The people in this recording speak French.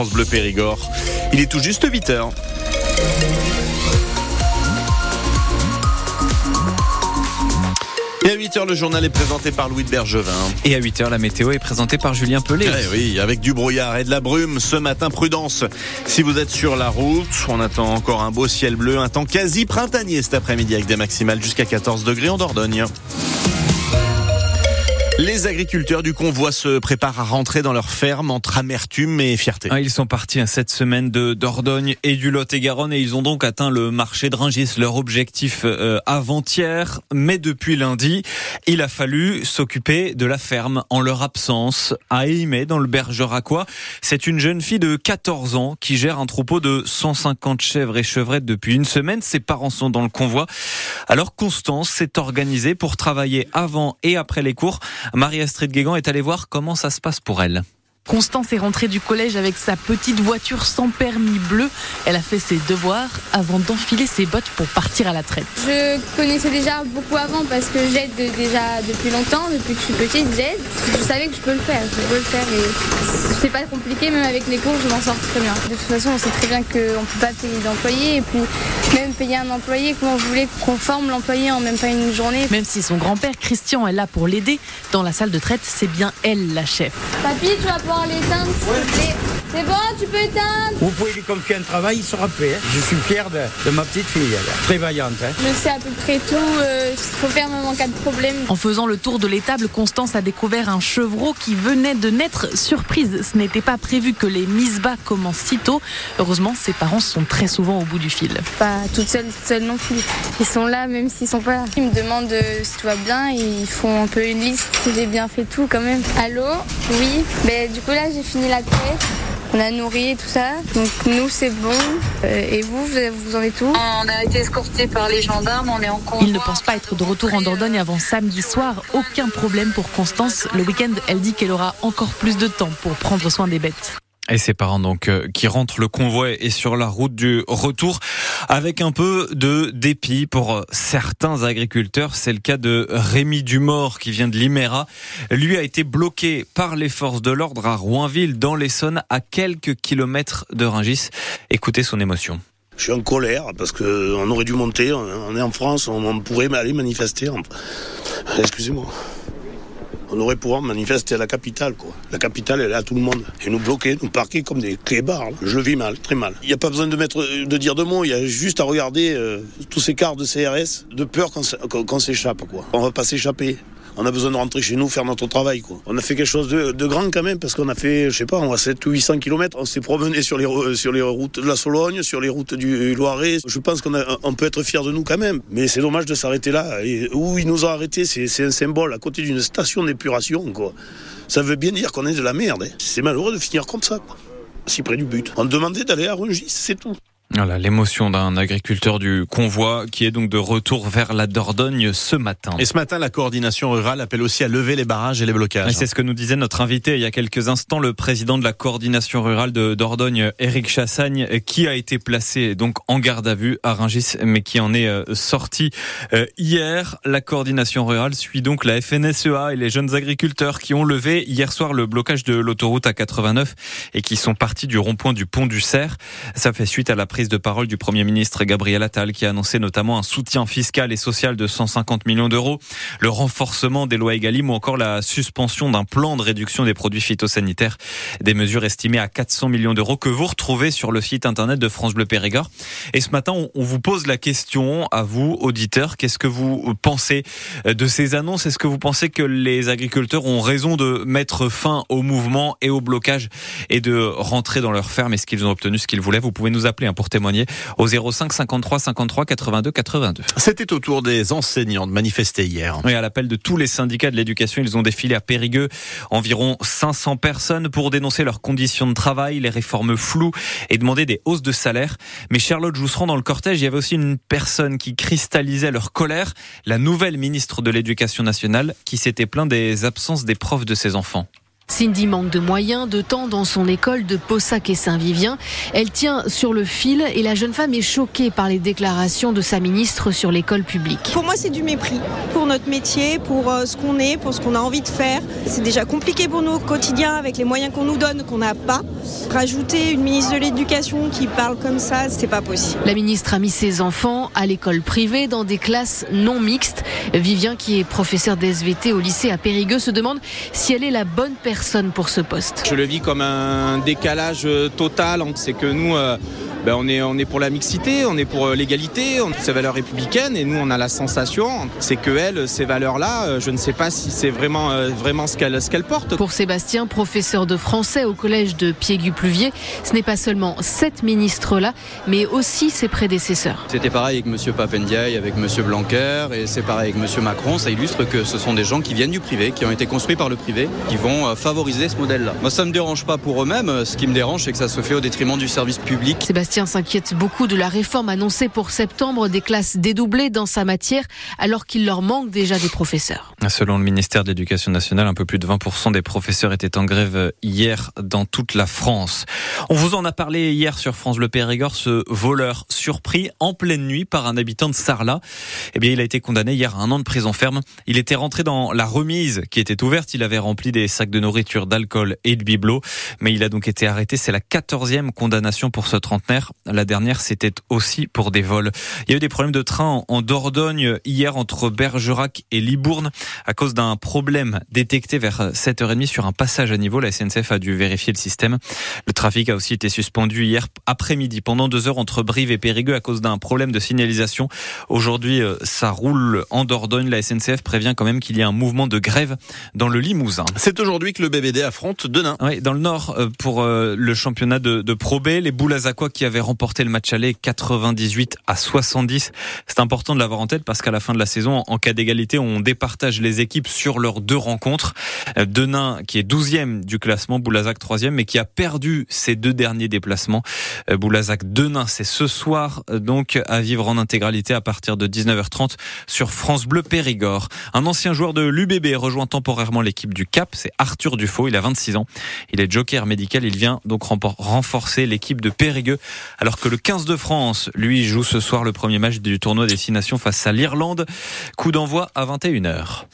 France Bleu Périgord. Il est tout juste 8 heures. Et à 8h, le journal est présenté par Louis de Bergevin. Et à 8h, la météo est présentée par Julien Pelé. Eh oui, avec du brouillard et de la brume. Ce matin, prudence. Si vous êtes sur la route, on attend encore un beau ciel bleu, un temps quasi printanier cet après-midi avec des maximales jusqu'à 14 degrés en Dordogne. Les agriculteurs du convoi se préparent à rentrer dans leur ferme entre amertume et fierté. Ah, ils sont partis cette semaine de Dordogne et du Lot-et-Garonne et ils ont donc atteint le marché de Ringis, leur objectif euh, avant-hier. Mais depuis lundi, il a fallu s'occuper de la ferme en leur absence à Aimé dans le Bergeracois. C'est une jeune fille de 14 ans qui gère un troupeau de 150 chèvres et chevrettes depuis une semaine. Ses parents sont dans le convoi. Alors Constance s'est organisée pour travailler avant et après les cours Marie-Astrid Guégan est allée voir comment ça se passe pour elle. Constance est rentrée du collège avec sa petite voiture sans permis bleu. Elle a fait ses devoirs avant d'enfiler ses bottes pour partir à la traite. Je connaissais déjà beaucoup avant parce que j'aide déjà depuis longtemps, depuis que je suis petite, j'aide. Je savais que je peux le faire, je peux le faire et c'est pas compliqué, même avec les cours, je m'en sors très bien. De toute façon, on sait très bien qu'on ne peut pas payer d'employé et puis même payer un employé, comment vous voulez qu'on forme l'employé en même pas une journée? Même si son grand-père Christian est là pour l'aider, dans la salle de traite, c'est bien elle la chef. Papy, tu vas pouvoir l'éteindre, C'est bon, tu peux éteindre Vous pouvez lui confier un travail, il sera fait. Hein. Je suis fier de, ma petite fille, elle est très vaillante. Hein. Je sais à peu près tout, euh, ce qu'il faut faire même en cas de problème. En faisant le tour de l'étable, Constance a découvert un chevreau qui venait de naître. Surprise, ce n'était pas prévu que les mises bas commencent si tôt. Heureusement, ses parents sont très souvent au bout du fil. Pas toute seule, seule non plus. Ils sont là même s'ils sont pas là. Ils me demandent euh, si tout va bien, ils font un peu une liste si j'ai bien fait tout quand même. Allô? Oui? Mais du coup là j'ai fini la traite. On a nourri et tout ça. Donc nous c'est bon. Euh, et vous, vous en êtes où On a été escorté par les gendarmes, on est en convoi. Il ne pense pas être de retour en Dordogne avant samedi soir. Aucun problème pour Constance. Le week-end, elle dit qu'elle aura encore plus de temps pour prendre soin des bêtes. Et ses parents donc euh, qui rentrent le convoi et sur la route du retour avec un peu de dépit pour euh, certains agriculteurs. C'est le cas de Rémi Dumort qui vient de Liméra. Lui a été bloqué par les forces de l'ordre à Roinville dans l'Essonne à quelques kilomètres de Ringis. Écoutez son émotion. Je suis en colère parce qu'on aurait dû monter. On est en France, on pourrait aller manifester. Excusez-moi on aurait pouvoir manifester à la capitale. Quoi. La capitale, elle est à tout le monde. Et nous bloquer, nous parquer comme des clébards. Je vis mal, très mal. Il n'y a pas besoin de, mettre, de dire de mots, il y a juste à regarder euh, tous ces quarts de CRS, de peur qu'on s'échappe. Quoi. On va pas s'échapper on a besoin de rentrer chez nous, faire notre travail. Quoi. On a fait quelque chose de, grand quand même, parce qu'on a fait, je sais pas, on a 7 ou 800 km. On s'est promené sur les, sur les routes de la Sologne, sur les routes du Loiret. Je pense qu'on on peut être fier de nous quand même. Mais c'est dommage de s'arrêter là. Où ils nous ont arrêtés, c'est un symbole à côté d'une station d'épuration. Ça veut bien dire qu'on est de la merde. Hein. C'est malheureux de finir comme ça, si près du but. On demandait d'aller à Rungis, c'est tout. Voilà l'émotion d'un agriculteur du convoi qui est donc de retour vers la Dordogne ce matin. Et ce matin, la coordination rurale appelle aussi à lever les barrages et les blocages. C'est ce que nous disait notre invité il y a quelques instants, le président de la coordination rurale de Dordogne, Éric Chassagne, qui a été placé donc en garde à vue à Rungis, mais qui en est euh, sorti euh, hier. La coordination rurale suit donc la FNSEA et les jeunes agriculteurs qui ont levé hier soir le blocage de l'autoroute à 89 et qui sont partis du rond-point du pont du Cerf. Ça fait suite à la de parole du Premier ministre Gabriel Attal qui a annoncé notamment un soutien fiscal et social de 150 millions d'euros, le renforcement des lois Egalim ou encore la suspension d'un plan de réduction des produits phytosanitaires, des mesures estimées à 400 millions d'euros que vous retrouvez sur le site internet de France Bleu Périgord. Et ce matin, on vous pose la question à vous, auditeurs, qu'est-ce que vous pensez de ces annonces? Est-ce que vous pensez que les agriculteurs ont raison de mettre fin au mouvement et au blocage et de rentrer dans leur ferme? Est-ce qu'ils ont obtenu ce qu'ils voulaient? Vous pouvez nous appeler hein, pour témoigner au 05 53 53 82 82. C'était au tour des enseignants de manifester hier. Oui, à l'appel de tous les syndicats de l'éducation, ils ont défilé à Périgueux. Environ 500 personnes pour dénoncer leurs conditions de travail, les réformes floues et demander des hausses de salaire. Mais Charlotte Jousserand, dans le cortège, il y avait aussi une personne qui cristallisait leur colère, la nouvelle ministre de l'Éducation nationale qui s'était plaint des absences des profs de ses enfants. Cindy manque de moyens, de temps dans son école de Possac et Saint-Vivien. Elle tient sur le fil et la jeune femme est choquée par les déclarations de sa ministre sur l'école publique. Pour moi, c'est du mépris pour notre métier, pour euh, ce qu'on est, pour ce qu'on a envie de faire. C'est déjà compliqué pour nous au quotidien avec les moyens qu'on nous donne, qu'on n'a pas. Rajouter une ministre de l'Éducation qui parle comme ça, c'est pas possible. La ministre a mis ses enfants à l'école privée dans des classes non mixtes. Vivien, qui est professeur d'SVT au lycée à Périgueux, se demande si elle est la bonne personne pour ce poste. Je le vis comme un décalage euh, total. C'est que nous, euh, ben on, est, on est pour la mixité, on est pour euh, l'égalité, ces valeurs républicaines, et nous, on a la sensation, c'est que elle, ces valeurs-là, je ne sais pas si c'est vraiment, vraiment ce qu'elle ce qu'elle porte. Pour Sébastien, professeur de français au collège de Piégu-Pluvier, ce n'est pas seulement cette ministre-là, mais aussi ses prédécesseurs. C'était pareil avec M. Papendiaï, avec M. Blanquer, et c'est pareil avec M. Macron. Ça illustre que ce sont des gens qui viennent du privé, qui ont été construits par le privé, qui vont favoriser ce modèle-là. Moi, ça me dérange pas pour eux-mêmes. Ce qui me dérange, c'est que ça se fait au détriment du service public. Sébastien s'inquiète beaucoup de la réforme annoncée pour septembre des classes dédoublées dans sa matière, alors qu'il leur manque déjà des professeurs. Selon le ministère de l'Éducation nationale, un peu plus de 20% des professeurs étaient en grève hier dans toute la France. On vous en a parlé hier sur France Le Périgord, ce voleur surpris en pleine nuit par un habitant de Sarlat. Eh bien, il a été condamné hier à un an de prison ferme. Il était rentré dans la remise qui était ouverte. Il avait rempli des sacs de nourriture, d'alcool et de bibelots. Mais il a donc été arrêté. C'est la quatorzième condamnation pour ce trentenaire. La dernière, c'était aussi pour des vols. Il y a eu des problèmes de train en Dordogne hier entre Bergerac et Libourne à cause d'un problème détecté vers 7h30 sur un passage à niveau. La SNCF a dû vérifier le système. Le trafic a aussi été suspendu hier après-midi pendant deux heures entre Brive et Périgueux à cause d'un problème de signalisation. Aujourd'hui, euh, ça roule en Dordogne. La SNCF prévient quand même qu'il y a un mouvement de grève dans le Limousin. C'est aujourd'hui que le BBD affronte Denain. Oui, dans le Nord, euh, pour euh, le championnat de, de Pro B, les Boules qui avaient remporté le match aller 98 à 70. C'est important de l'avoir en tête parce qu'à la fin de la saison, en cas d'égalité, on départage les équipes sur leurs deux rencontres. Denain, qui est 12e du classement, Boulazac 3e, mais qui a perdu ses deux derniers déplacements. Boulazac Denain, c'est ce soir, donc à vivre en intégralité à partir de 19h30 sur France Bleu Périgord. Un ancien joueur de l'UBB rejoint temporairement l'équipe du Cap, c'est Arthur Dufaux, il a 26 ans. Il est joker médical, il vient donc renforcer l'équipe de Périgueux alors que le 15 de France, lui, joue ce soir le premier match du tournoi Destination face à l'Irlande. Coup d'envoi à 21h.